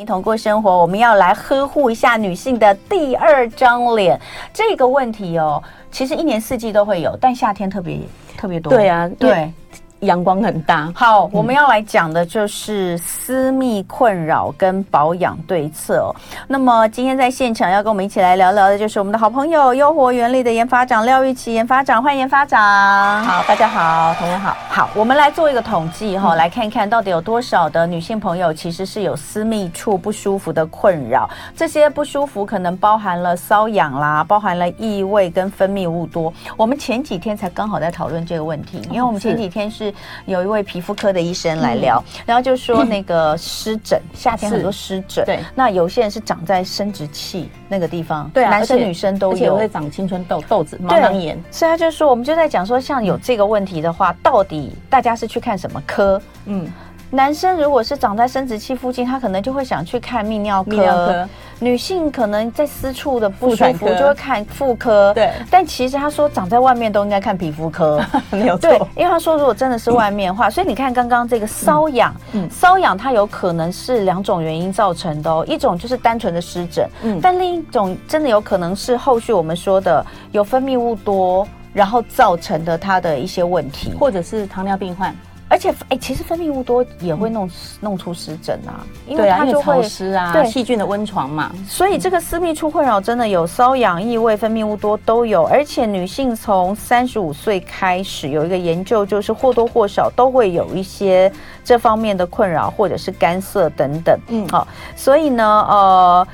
一同过生活，我们要来呵护一下女性的第二张脸。这个问题哦，其实一年四季都会有，但夏天特别特别多。对啊，对。阳光很大。好，我们要来讲的就是私密困扰跟保养对策哦。那么今天在现场要跟我们一起来聊聊的，就是我们的好朋友优活原力的研发长廖玉琪研发长，欢迎研发长。好，大家好，同学好。好，我们来做一个统计哈，来看看到底有多少的女性朋友其实是有私密处不舒服的困扰。这些不舒服可能包含了瘙痒啦，包含了异味跟分泌物多。我们前几天才刚好在讨论这个问题，因为我们前几天是。有一位皮肤科的医生来聊，嗯、然后就说那个湿疹，夏天很多湿疹。对，那有些人是长在生殖器那个地方，对、啊，男生女生都有，而且会长青春痘、痘子、毛囊炎。所以他就说，我们就在讲说，像有这个问题的话，到底大家是去看什么科？嗯。男生如果是长在生殖器附近，他可能就会想去看泌尿科。泌尿科。女性可能在私处的不舒服，就会看妇科。对。但其实他说长在外面都应该看皮肤科。没有错。对，因为他说如果真的是外面的话，嗯、所以你看刚刚这个瘙痒，嗯，瘙痒它有可能是两种原因造成的哦。一种就是单纯的湿疹，嗯，但另一种真的有可能是后续我们说的有分泌物多，然后造成的它的一些问题，或者是糖尿病患。而且，哎，其实分泌物多也会弄弄出湿疹啊，因为它就会湿啊，对细菌的温床嘛。所以这个私密处困扰真的有瘙痒、异味、分泌物多都有。而且女性从三十五岁开始有一个研究，就是或多或少都会有一些这方面的困扰，或者是干涩等等。嗯，好，所以呢，呃。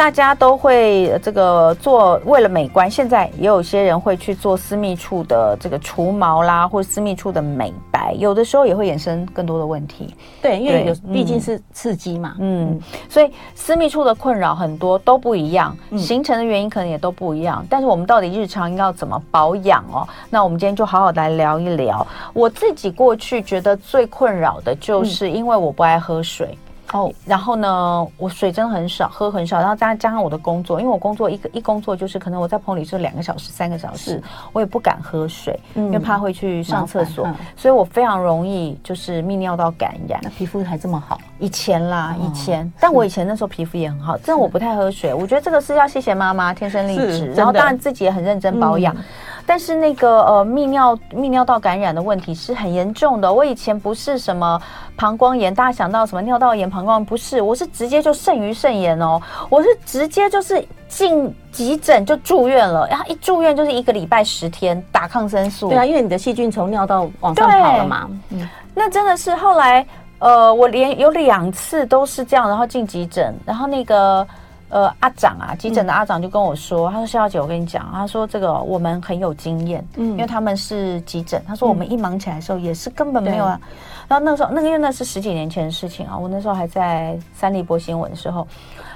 大家都会这个做，为了美观，现在也有些人会去做私密处的这个除毛啦，或者私密处的美白，有的时候也会衍生更多的问题。对，因为有毕竟是刺激嘛，嗯，嗯，所以私密处的困扰很多都不一样，形成的原因可能也都不一样。但是我们到底日常应该要怎么保养哦？那我们今天就好好来聊一聊。我自己过去觉得最困扰的就是因为我不爱喝水。哦，然后呢，我水真的很少，喝很少，然后加加上我的工作，因为我工作一个一工作就是可能我在棚里是两个小时、三个小时，我也不敢喝水，嗯、因为怕会去上厕所，嗯、所以我非常容易就是泌尿道感染。那皮肤还这么好？以前啦，哦、以前，但我以前那时候皮肤也很好，但我不太喝水，我觉得这个是要谢谢妈妈天生丽质，然后当然自己也很认真保养。嗯但是那个呃泌尿泌尿道感染的问题是很严重的。我以前不是什么膀胱炎，大家想到什么尿道炎、膀胱炎不是，我是直接就肾盂肾炎哦，我是直接就是进急诊就住院了，然后一住院就是一个礼拜十天打抗生素。对啊，因为你的细菌从尿道往上跑了嘛。嗯，那真的是后来呃，我连有两次都是这样，然后进急诊，然后那个。呃，阿长啊，急诊的阿长就跟我说，嗯、他说：“肖小姐，我跟你讲，他说这个我们很有经验，嗯，因为他们是急诊，他说我们一忙起来的时候也是根本没有啊。嗯、然后那个时候，那个因为那是十几年前的事情啊，我那时候还在三立播新闻的时候。”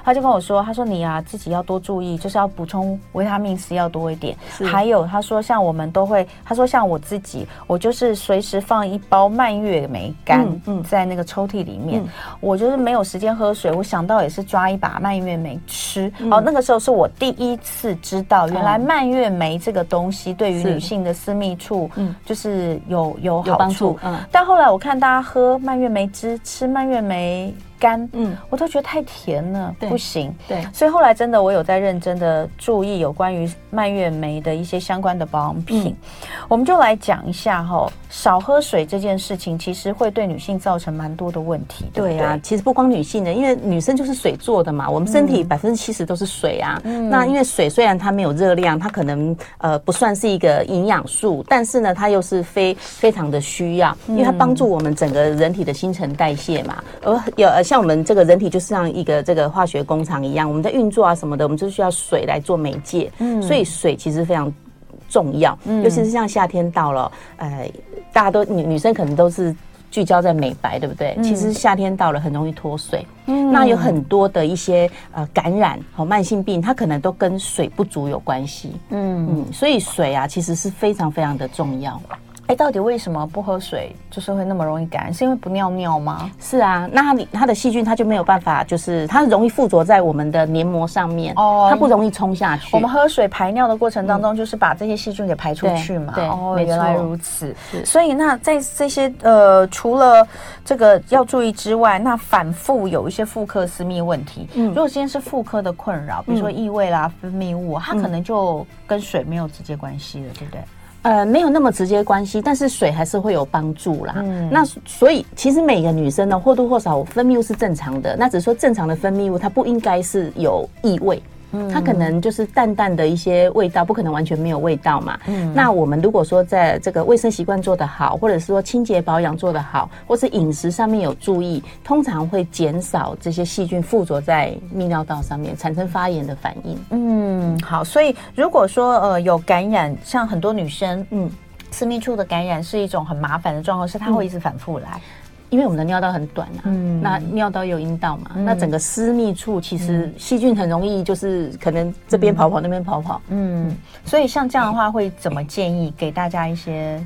他就跟我说：“他说你啊，自己要多注意，就是要补充维他命 C 要多一点。还有，他说像我们都会，他说像我自己，我就是随时放一包蔓越莓干，嗯，在那个抽屉里面。嗯、我就是没有时间喝水，我想到也是抓一把蔓越莓吃。嗯、哦，那个时候是我第一次知道，原来蔓越莓这个东西对于女性的私密处，嗯，就是有有好处。嗯，但后来我看大家喝蔓越莓汁，吃蔓越莓。”干，嗯，我都觉得太甜了，不行。对，所以后来真的我有在认真的注意有关于蔓越莓的一些相关的保养品。嗯、我们就来讲一下哈，少喝水这件事情其实会对女性造成蛮多的问题。对呀、啊，其实不光女性的，因为女生就是水做的嘛，我们身体百分之七十都是水啊。嗯、那因为水虽然它没有热量，它可能呃不算是一个营养素，但是呢，它又是非非常的需要，因为它帮助我们整个人体的新陈代谢嘛，而有而像。我们这个人体就是像一个这个化学工厂一样，我们在运作啊什么的，我们就需要水来做媒介。嗯，所以水其实非常重要，嗯，尤其是像夏天到了，呃，大家都女女生可能都是聚焦在美白，对不对？嗯，其实夏天到了很容易脱水，嗯，那有很多的一些呃感染和慢性病，它可能都跟水不足有关系。嗯嗯，所以水啊其实是非常非常的重要。哎，到底为什么不喝水就是会那么容易感染？是因为不尿尿吗？是啊，那它它的细菌它就没有办法，就是它容易附着在我们的黏膜上面哦，它不容易冲下去。我们喝水排尿的过程当中，就是把这些细菌给排出去嘛。对，哦，原来如此。所以那在这些呃，除了这个要注意之外，那反复有一些妇科私密问题。嗯，如果今天是妇科的困扰，比如说异味啦、分泌物，它可能就跟水没有直接关系了，对不对？呃，没有那么直接关系，但是水还是会有帮助啦。嗯，那所以其实每个女生呢，或多或少分泌物是正常的，那只是说正常的分泌物它不应该是有异味。它可能就是淡淡的一些味道，不可能完全没有味道嘛。嗯，那我们如果说在这个卫生习惯做得好，或者是说清洁保养做得好，或是饮食上面有注意，通常会减少这些细菌附着在泌尿道上面，产生发炎的反应。嗯，好，所以如果说呃有感染，像很多女生，嗯，私密处的感染是一种很麻烦的状况，是它会一直反复来。嗯因为我们的尿道很短啊，嗯，那尿道有阴道嘛，嗯、那整个私密处其实细菌很容易就是可能这边跑跑、嗯、那边跑跑，嗯，所以像这样的话，会怎么建议给大家一些？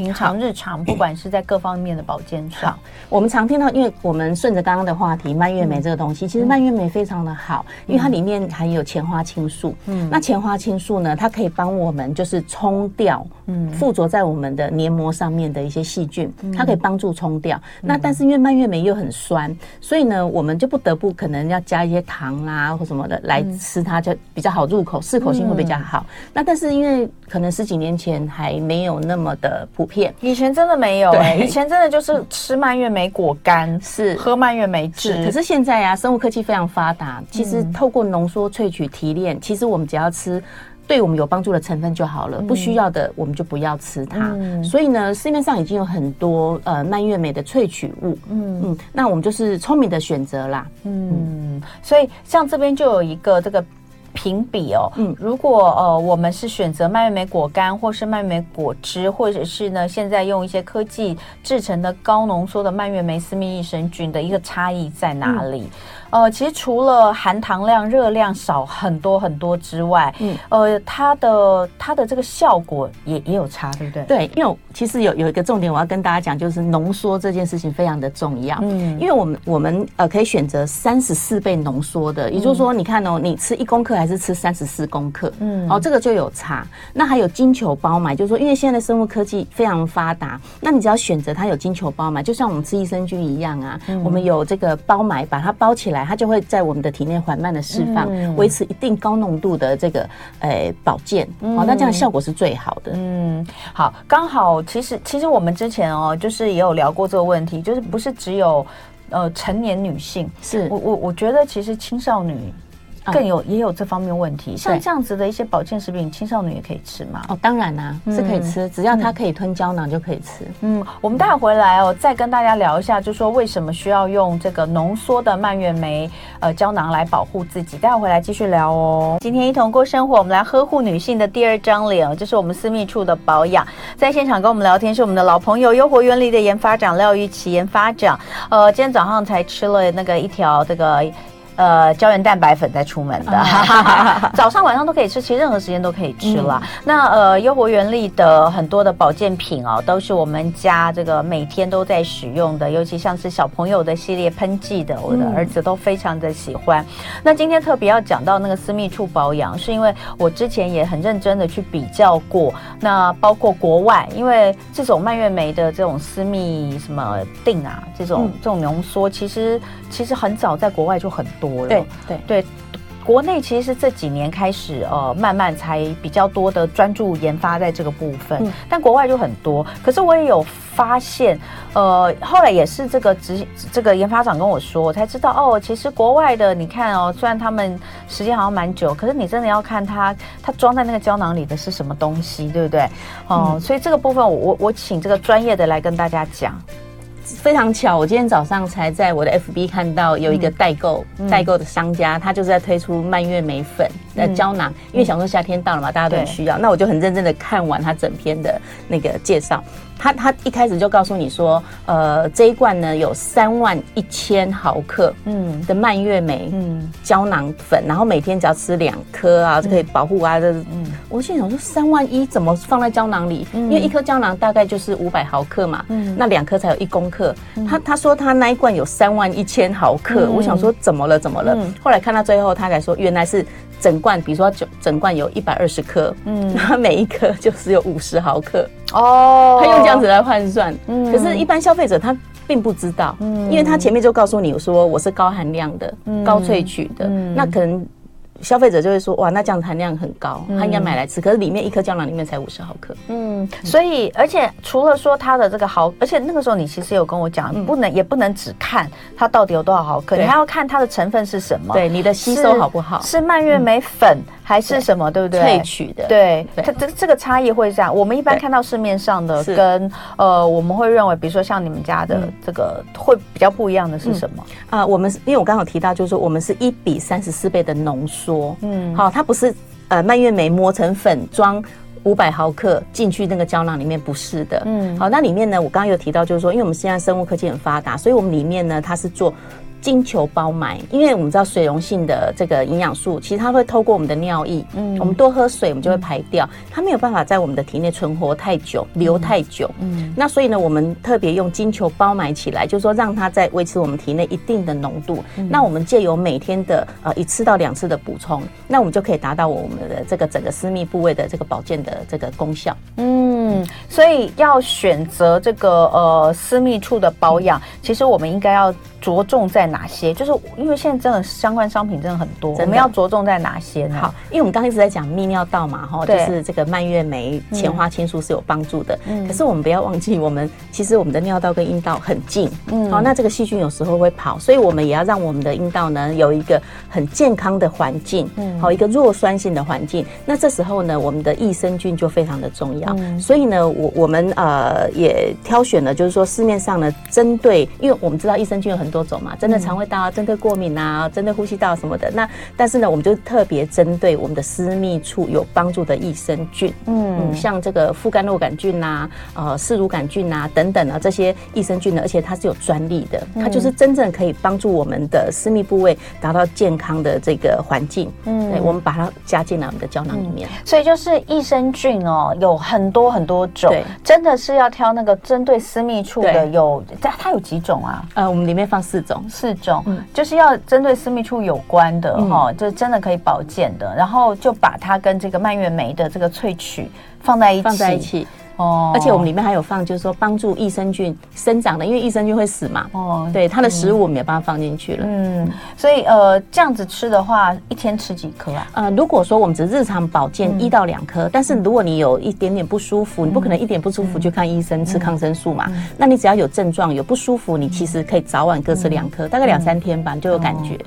平常日常，不管是在各方面的保健上，我们常听到，因为我们顺着刚刚的话题，蔓越莓这个东西，其实蔓越莓非常的好，因为它里面含有前花青素。嗯，那前花青素呢，它可以帮我们就是冲掉，嗯，附着在我们的黏膜上面的一些细菌，它可以帮助冲掉。那但是因为蔓越莓又很酸，所以呢，我们就不得不可能要加一些糖啊或什么的来吃它，就比较好入口，适口性会比较好。那但是因为可能十几年前还没有那么的普遍，以前真的没有以前真的就是吃蔓越莓果干，是。喝蔓越莓汁。可是现在呀、啊，生物科技非常发达，其实透过浓缩萃取提炼，其实我们只要吃对我们有帮助的成分就好了，不需要的我们就不要吃它。所以呢，市面上已经有很多呃蔓越莓的萃取物，嗯。嗯，那我们就是聪明的选择啦，嗯，所以像这边就有一个这个。评比哦，嗯，如果呃我们是选择蔓越莓果干，或是蔓越莓果汁，或者是呢现在用一些科技制成的高浓缩的蔓越莓私密益生菌的一个差异在哪里？嗯呃，其实除了含糖量、热量少很多很多之外，嗯，呃，它的它的这个效果也也有差，对不对？对，因为其实有有一个重点，我要跟大家讲，就是浓缩这件事情非常的重要。嗯，因为我们我们呃可以选择三十四倍浓缩的，也就是说，你看哦，你吃一公克还是吃三十四公克，嗯，哦，这个就有差。那还有金球包买，就是说，因为现在的生物科技非常发达，那你只要选择它有金球包买，就像我们吃益生菌一样啊，嗯，我们有这个包买，把它包起来。它就会在我们的体内缓慢的释放，维、嗯、持一定高浓度的这个呃保健，好、嗯哦，那这样效果是最好的。嗯，好，刚好其实其实我们之前哦，就是也有聊过这个问题，就是不是只有呃成年女性，是我我我觉得其实青少女。更有也有这方面问题，像这样子的一些保健食品，青少年也可以吃吗？哦，当然啦，是可以吃，只要它可以吞胶囊就可以吃。嗯，我们待会回来哦，再跟大家聊一下，就是说为什么需要用这个浓缩的蔓越莓呃胶囊来保护自己。待会回来继续聊哦。今天一同过生活，我们来呵护女性的第二张脸哦，就是我们私密处的保养。在现场跟我们聊天是我们的老朋友优活原理的研发长廖玉琪研发长。呃，今天早上才吃了那个一条这个。呃，胶原蛋白粉再出门的，早上晚上都可以吃，其实任何时间都可以吃啦。嗯、那呃，优活原力的很多的保健品哦，都是我们家这个每天都在使用的，尤其像是小朋友的系列喷剂的，我的儿子都非常的喜欢。嗯、那今天特别要讲到那个私密处保养，是因为我之前也很认真的去比较过，那包括国外，因为这种蔓越莓的这种私密什么定啊，这种、嗯、这种浓缩，其实其实很早在国外就很。多了，对对对，国内其实是这几年开始，呃，慢慢才比较多的专注研发在这个部分，嗯、但国外就很多。可是我也有发现，呃，后来也是这个执这个研发长跟我说，我才知道哦，其实国外的你看哦，虽然他们时间好像蛮久，可是你真的要看它它装在那个胶囊里的是什么东西，对不对？哦、呃，嗯、所以这个部分我我我请这个专业的来跟大家讲。非常巧，我今天早上才在我的 FB 看到有一个代购、嗯、代购的商家，他就是在推出蔓越莓粉。的胶囊，因为想说夏天到了嘛，大家都很需要。那我就很认真的看完他整篇的那个介绍。他他一开始就告诉你说，呃，这一罐呢有三万一千毫克嗯的蔓越莓嗯胶囊粉，然后每天只要吃两颗啊就可以保护啊。这嗯，我心想说三万一怎么放在胶囊里？因为一颗胶囊大概就是五百毫克嘛，嗯，那两颗才有一公克。他他说他那一罐有三万一千毫克，我想说怎么了怎么了？后来看到最后，他才说原来是整罐，比如说整整罐有一百二十颗，嗯，它每一颗就只有五十毫克。哦，他用这样子来换算，嗯，可是，一般消费者他并不知道，嗯，因为他前面就告诉你说我是高含量的，嗯，高萃取的，嗯，那可能。消费者就会说哇，那这样子含量很高，他应该买来吃。可是里面一颗胶囊里面才五十毫克。嗯，所以而且除了说它的这个毫，而且那个时候你其实有跟我讲，不能也不能只看它到底有多少毫克，你还要看它的成分是什么。对，你的吸收好不好？是蔓越莓粉还是什么？对不对？萃取的。对，它这这个差异会这样。我们一般看到市面上的跟呃，我们会认为，比如说像你们家的这个会比较不一样的是什么？啊，我们因为我刚好提到，就是说我们是一比三十四倍的浓缩。嗯，好。它不是呃蔓越莓磨成粉装五百毫克进去那个胶囊里面，不是的。嗯，好，那里面呢，我刚刚有提到，就是说，因为我们现在生物科技很发达，所以我们里面呢，它是做。金球包埋，因为我们知道水溶性的这个营养素，其实它会透过我们的尿液，嗯，我们多喝水，我们就会排掉，它没有办法在我们的体内存活太久，留太久，嗯，那所以呢，我们特别用金球包埋起来，就是说让它在维持我们体内一定的浓度，那我们借由每天的呃一次到两次的补充，那我们就可以达到我们的这个整个私密部位的这个保健的这个功效，嗯，所以要选择这个呃私密处的保养，其实我们应该要。着重在哪些？就是因为现在真的相关商品真的很多，我们要着重在哪些呢？好，因为我们刚一直在讲泌尿道嘛，哈，就是这个蔓越莓、前花青素是有帮助的。嗯，可是我们不要忘记，我们其实我们的尿道跟阴道很近，嗯，好，那这个细菌有时候会跑，所以我们也要让我们的阴道呢有一个很健康的环境，嗯，好，一个弱酸性的环境。那这时候呢，我们的益生菌就非常的重要。所以呢，我我们呃也挑选了，就是说市面上呢，针对，因为我们知道益生菌有很多种嘛，真的肠胃道啊，针对过敏啊，针对呼吸道什么的。那但是呢，我们就特别针对我们的私密处有帮助的益生菌，嗯，像这个副甘酪杆菌呐，呃，嗜乳杆菌呐等等啊，这些益生菌呢，而且它是有专利的，它就是真正可以帮助我们的私密部位达到健康的这个环境。嗯，对，我们把它加进来我们的胶囊里面。所以就是益生菌哦，有很多很多种，对，真的是要挑那个针对私密处的有，它它有几种啊？呃，我们里面放四种。四种，嗯，就是要针对私密处有关的哈，就真的可以保健的，然后就把它跟这个蔓越莓的这个萃取放在一起，放在一起。哦，而且我们里面还有放，就是说帮助益生菌生长的，因为益生菌会死嘛。哦，对，它的食物我们也把它放进去了。嗯，所以呃，这样子吃的话，一天吃几颗啊？呃，如果说我们只日常保健一到两颗，但是如果你有一点点不舒服，你不可能一点不舒服去看医生吃抗生素嘛。那你只要有症状有不舒服，你其实可以早晚各吃两颗，大概两三天吧，你就有感觉。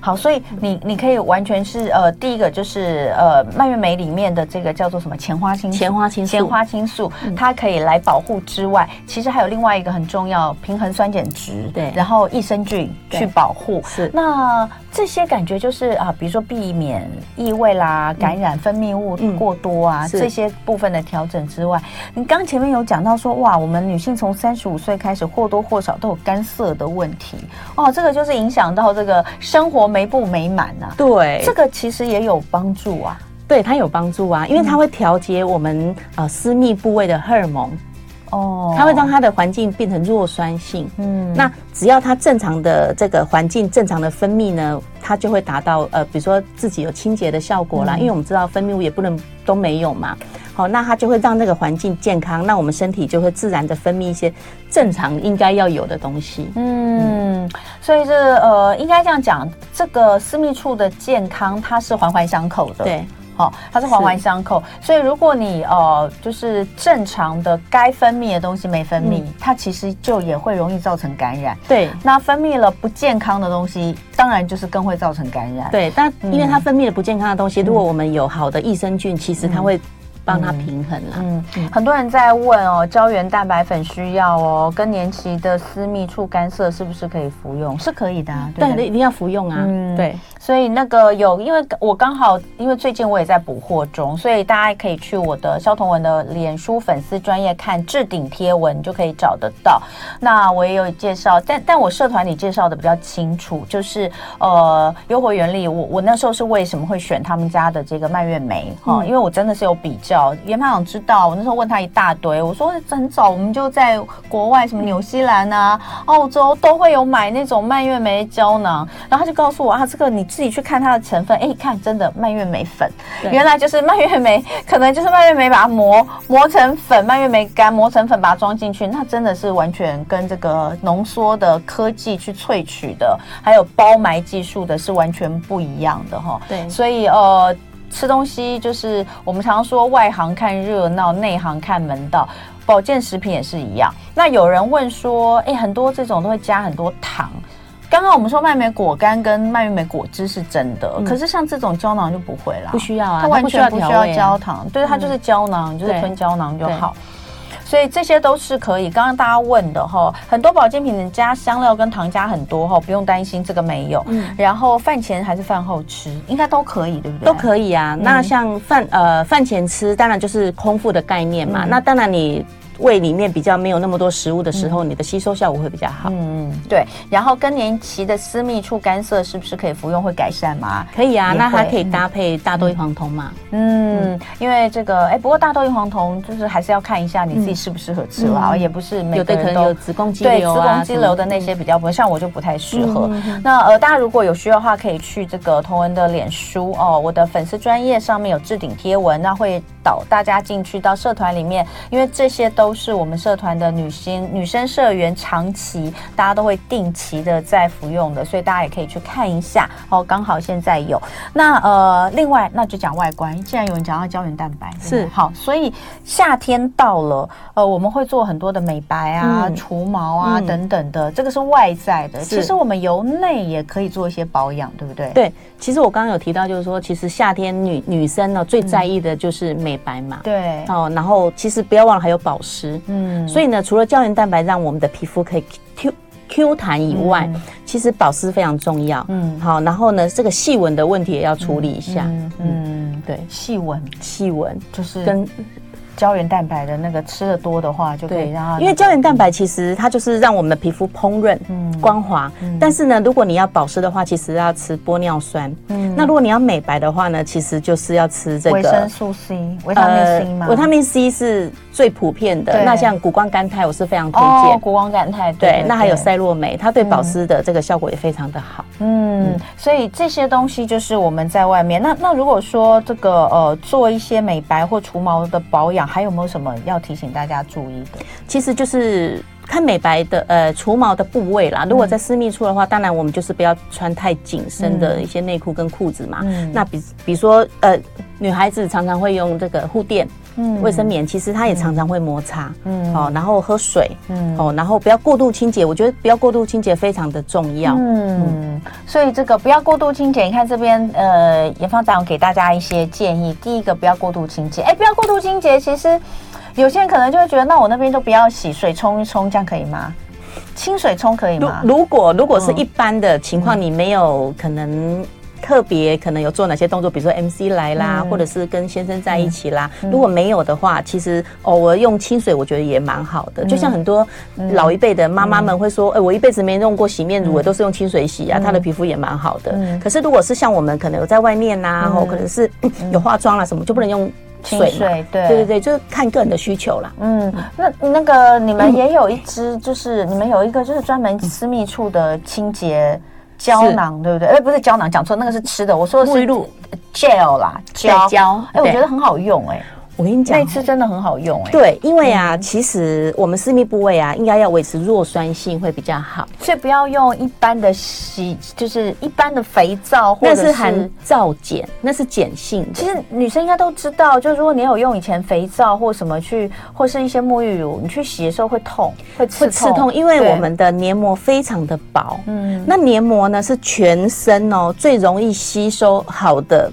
好，所以你你可以完全是呃，第一个就是呃，蔓越莓里面的这个叫做什么前花青素，前花青素，前花青素。它可以来保护之外，其实还有另外一个很重要，平衡酸碱值，对，然后益生菌去保护。是，那这些感觉就是啊，比如说避免异味啦、感染、分泌物过多啊，这些部分的调整之外，你刚前面有讲到说，哇，我们女性从三十五岁开始或多或少都有干涩的问题哦，这个就是影响到这个生活美不美满啊。对，这个其实也有帮助啊。对，它有帮助啊，因为它会调节我们呃私密部位的荷尔蒙，哦，它会让它的环境变成弱酸性，嗯，那只要它正常的这个环境正常的分泌呢，它就会达到呃，比如说自己有清洁的效果啦，嗯、因为我们知道分泌物也不能都没有嘛，好，那它就会让那个环境健康，那我们身体就会自然的分泌一些正常应该要有的东西，嗯，所以这呃应该这样讲，这个私密处的健康它是环环相扣的，对。好、哦，它是环环相扣，所以如果你呃，就是正常的该分泌的东西没分泌，嗯、它其实就也会容易造成感染。对，那分泌了不健康的东西，当然就是更会造成感染。对，但因为它分泌了不健康的东西，嗯、如果我们有好的益生菌，其实它会帮它平衡啦。嗯，很多人在问哦，胶原蛋白粉需要哦，更年期的私密处干涩是不是可以服用？是可以的啊，对，对，一定要服用啊。嗯，对。所以那个有，因为我刚好，因为最近我也在补货中，所以大家可以去我的肖同文的脸书粉丝专业看置顶贴文，就可以找得到。那我也有介绍，但但我社团里介绍的比较清楚，就是呃优活原理，我我那时候是为什么会选他们家的这个蔓越莓哈、嗯？因为我真的是有比较，研发长知道，我那时候问他一大堆，我说很早？我们就在国外什么纽西兰啊、澳洲都会有买那种蔓越莓胶囊，然后他就告诉我啊，这个你。自己去看它的成分，哎，看真的蔓越莓粉，原来就是蔓越莓，可能就是蔓越莓把它磨磨成粉，蔓越莓干磨成粉把它装进去，那真的是完全跟这个浓缩的科技去萃取的，还有包埋技术的是完全不一样的哈。对，所以呃，吃东西就是我们常常说外行看热闹，内行看门道，保健食品也是一样。那有人问说，哎，很多这种都会加很多糖。刚刚我们说蔓越莓果干跟蔓越莓果汁是真的，嗯，可是像这种胶囊就不会啦，不需要啊，它完全不需要焦糖，对，它就是胶囊，嗯，就是吞胶囊就好。所以这些都是可以。刚刚大家问的哈，很多保健品加香料跟糖加很多哈，不用担心这个没有。嗯，然后饭前还是饭后吃，应该都可以，对不对？都可以啊。嗯，那像饭呃饭前吃，当然就是空腹的概念嘛。嗯，那当然你。胃里面比较没有那么多食物的时候，嗯、你的吸收效果会比较好。嗯嗯，对。然后更年期的私密处干涩是不是可以服用会改善吗？可以啊，那它可以搭配大豆异黄酮嘛。嗯，嗯因为这个哎，不过大豆异黄酮就是还是要看一下你自己适不适合吃啦，嗯、也不是每个人都有，的可能有子宫肌瘤啊，对子宫肌瘤的那些比较不会，像我就不太适合。嗯、那呃，大家如果有需要的话，可以去这个同文的脸书哦，我的粉丝专业上面有置顶贴文，那会导大家进去到社团里面，因为这些都是我们社团。的女星女生社员长期大家都会定期的在服用的，所以大家也可以去看一下哦。刚好现在有那呃，另外那就讲外观，既然有人讲到胶原蛋白是好，所以夏天到了，呃，我们会做很多的美白啊、嗯、除毛啊、嗯、等等的，这个是外在的。其实我们由内也可以做一些保养，对不对？对，其实我刚刚有提到，就是说，其实夏天女女生呢最在意的就是美白嘛。嗯、对哦，然后其实不要忘了还有保湿，嗯，所以。呢，除了胶原蛋白让我们的皮肤可以 Q Q 弹以外，嗯、其实保湿非常重要。嗯，好，然后呢，这个细纹的问题也要处理一下。嗯，嗯对，细纹，细纹就是跟。胶原蛋白的那个吃的多的话，就可以让它、那个。因为胶原蛋白其实它就是让我们的皮肤烹饪、嗯、光滑、嗯。但是呢，如果你要保湿的话，其实要吃玻尿酸。嗯。那如果你要美白的话呢，其实就是要吃这个维生素 C、维他命 C 吗？维他命 C 是最普遍的。那像谷胱甘肽，我是非常推荐。哦，谷胱甘肽。对。那还有赛洛美，它对保湿的这个效果也非常的好。嗯。嗯，所以这些东西就是我们在外面。那那如果说这个呃做一些美白或除毛的保养。还有没有什么要提醒大家注意的？其实就是看美白的呃除毛的部位啦。如果在私密处的话，嗯、当然我们就是不要穿太紧身的一些内裤跟裤子嘛。嗯、那比比如说呃女孩子常常会用这个护垫、嗯、卫生棉，其实它也常常会摩擦。嗯，哦，然后喝水，嗯，哦，然后不要过度清洁。我觉得不要过度清洁非常的重要。嗯，嗯所以这个不要过度清洁。你看这边呃研发长给大家一些建议。第一个不要过度清洁。哎，不要过度清洁，其实。有些人可能就会觉得，那我那边都不要洗，水冲一冲，这样可以吗？清水冲可以吗？如果如果是一般的情况，你没有可能特别可能有做哪些动作，比如说 MC 来啦，嗯、或者是跟先生在一起啦、嗯。如果没有的话，其实偶尔用清水，我觉得也蛮好的。嗯、就像很多老一辈的妈妈们会说，哎、我一辈子没用过洗面乳，我、嗯、都是用清水洗啊，她的皮肤也蛮好的、嗯。可是如果是像我们可能有在外面呐、啊，或、嗯、可能是有化妆啊什么，就不能用。清水，水对。对对对，就是看个人的需求啦。嗯，那那个你们也有一支，就是、嗯、你们有一个就是专门私密处的清洁胶囊，对不对？哎，不是胶囊，讲错，那个是吃的。我说的是露 gel 啦，胶胶。哎，我觉得很好用、欸，哎。我跟你讲，那次真的很好用哎、欸。对，因为啊、嗯，其实我们私密部位啊，应该要维持弱酸性会比较好，所以不要用一般的洗，就是一般的肥皂或者是，那是含皂碱，那是碱性的。其实女生应该都知道，就如果你有用以前肥皂或什么去，或是一些沐浴乳，你去洗的时候会痛，会刺痛，会刺痛，因为我们的黏膜非常的薄。嗯，那黏膜呢是全身哦最容易吸收好的。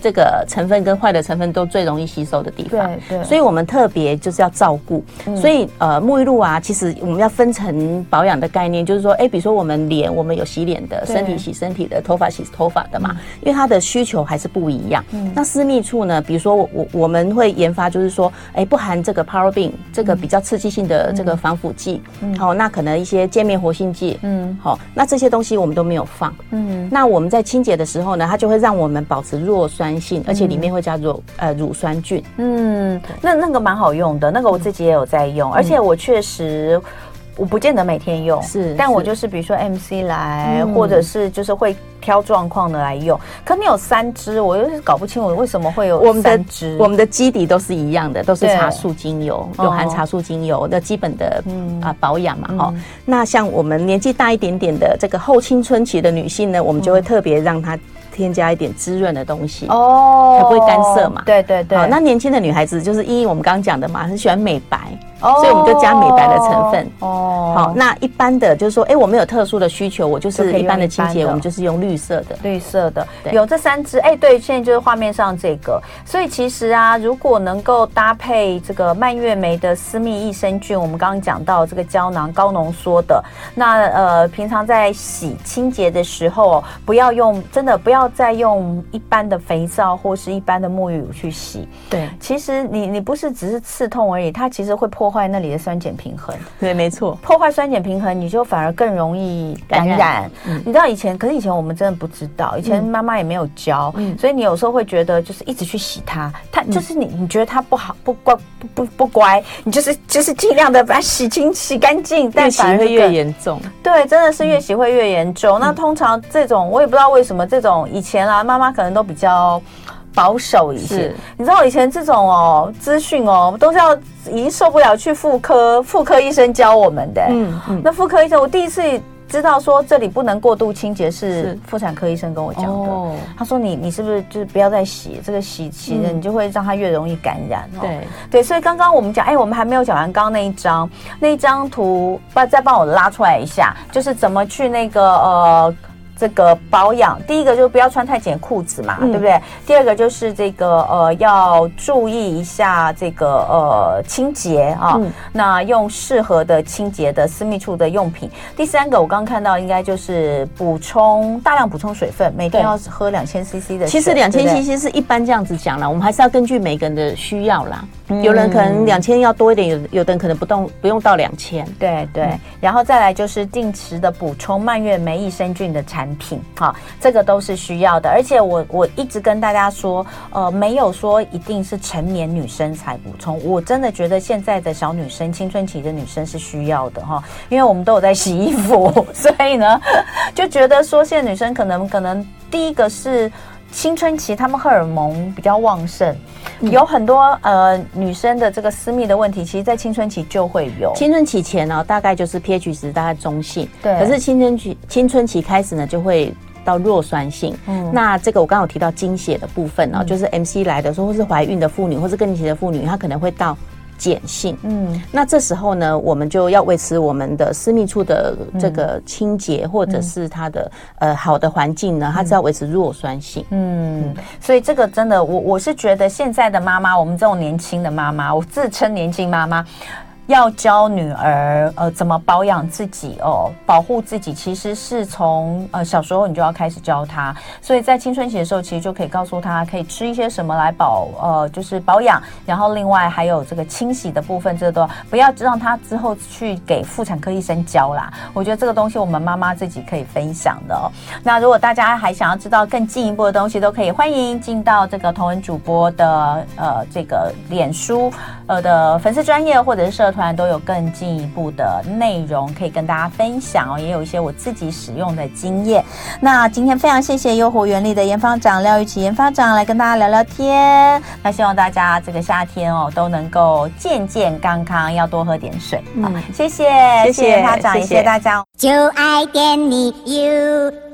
这个成分跟坏的成分都最容易吸收的地方。对对，所以我们特别就是要照顾。嗯、所以呃，沐浴露啊，其实我们要分成保养的概念，就是说，哎，比如说我们脸，我们有洗脸的，身体洗身体的，头发洗头发的嘛，嗯、因为它的需求还是不一样。嗯、那私密处呢，比如说我我我们会研发，就是说，哎，不含这个 paraben 这个比较刺激性的这个防腐剂，好、嗯。哦，那可能一些界面活性剂，嗯，好、哦，那这些东西我们都没有放。嗯，那我们在清洁的时候呢，它就会让我们保持弱酸性，而且里面会加入呃乳酸菌。嗯，那那个蛮好用的，那个我自己也有在用，而且我确实。我不见得每天用，是，但我就是比如说 MC 来，嗯、或者是就是会挑状况的来用。可你有三支，我又是搞不清我为什么会有三支。我们的基底都是一样的，都是茶树精油，有含茶树精油的基本的、嗯、啊保养嘛哈。嗯、那像我们年纪大一点点的这个后青春期的女性呢，我们就会特别让她添加一点滋润的东西哦，才不会干涩嘛。对对对。好，那年轻的女孩子就是依我们刚刚讲的嘛，很喜欢美白。所以我们就加美白的成分哦。好，那一般的就是说，哎，我们有特殊的需求，我就是一般的清洁，我们就是用绿色的，绿色的。有这三支，哎，对，现在就是画面上这个。所以其实啊，如果能够搭配这个蔓越莓的私密益生菌，我们刚刚讲到这个胶囊高浓缩的，那呃，平常在洗清洁的时候，不要用，真的不要再用一般的肥皂或是一般的沐浴乳去洗。对，其实你你不是只是刺痛而已，它其实会破。破坏那里的酸碱平衡，对，没错。破坏酸碱平衡，你就反而更容易感染。感染嗯、你知道以前，可是以前我们真的不知道，以前妈妈也没有教，嗯、所以你有时候会觉得，就是一直去洗它，它就是你，你觉得它不好，不乖，不不不乖，你就是就是尽量的把它洗清、洗干净，但反而会越严重。对，真的是越洗会越严重。嗯、那通常这种，我也不知道为什么，这种以前啊，妈妈可能都比较。保守一些，你知道以前这种哦资讯哦都是要已经受不了去妇科妇科医生教我们的，嗯嗯，那妇科医生我第一次知道说这里不能过度清洁是妇产科医生跟我讲的，哦、他说你你是不是就是不要再洗这个洗洗的你就会让它越容易感染，哦、对。对，所以刚刚我们讲哎我们还没有讲完刚刚那一张。那一张图，帮再帮我拉出来一下，就是怎么去那个呃。这个保养，第一个就是不要穿太紧裤子嘛，嗯、对不对？第二个就是这个呃，要注意一下这个呃清洁啊，嗯、那用适合的清洁的私密处的用品。第三个，我刚刚看到应该就是补充大量补充水分，每天要喝两千 CC 的水。其实两千 CC 是一般这样子讲啦，我们还是要根据每个人的需要啦。嗯、有人可能两千要多一点，有有的人可能不动不用到两千。对对，嗯、然后再来就是定时的补充蔓越莓益生菌的产品。哈，这个都是需要的，而且我我一直跟大家说，呃，没有说一定是成年女生才补充，我真的觉得现在的小女生、青春期的女生是需要的哈，因为我们都有在洗衣服，所以呢，就觉得说现在女生可能可能第一个是。青春期，他们荷尔蒙比较旺盛，嗯、有很多呃女生的这个私密的问题，其实，在青春期就会有。青春期前呢，大概就是 pH 值大概中性，对。可是青春期青春期开始呢，就会到弱酸性。嗯。那这个我刚刚有提到经血的部分呢，嗯、就是 MC 来的时候，或是怀孕的妇女，或是更年期的妇女，她可能会到。碱性，嗯，那这时候呢，我们就要维持我们的私密处的这个清洁，嗯、或者是它的呃好的环境呢，它是要维持弱酸性，嗯，嗯，所以这个真的，我我是觉得现在的妈妈，我们这种年轻的妈妈，我自称年轻妈妈。要教女儿呃怎么保养自己哦，保护自己，其实是从呃小时候你就要开始教她，所以在青春期的时候，其实就可以告诉她可以吃一些什么来保呃就是保养，然后另外还有这个清洗的部分，这都不要让她之后去给妇产科医生教啦。我觉得这个东西我们妈妈自己可以分享的哦。那如果大家还想要知道更进一步的东西，都可以欢迎进到这个同文主播的呃这个脸书呃的粉丝专业或者是社。都有更进一步的内容可以跟大家分享哦，也有一些我自己使用的经验。那今天非常谢谢悠活原力的研发长廖玉琪研发长来跟大家聊聊天。那希望大家这个夏天哦都能够健健康康，要多喝点水。嗯，好，谢谢，谢谢研发长，谢谢，也谢谢大家。就爱点你 UFO。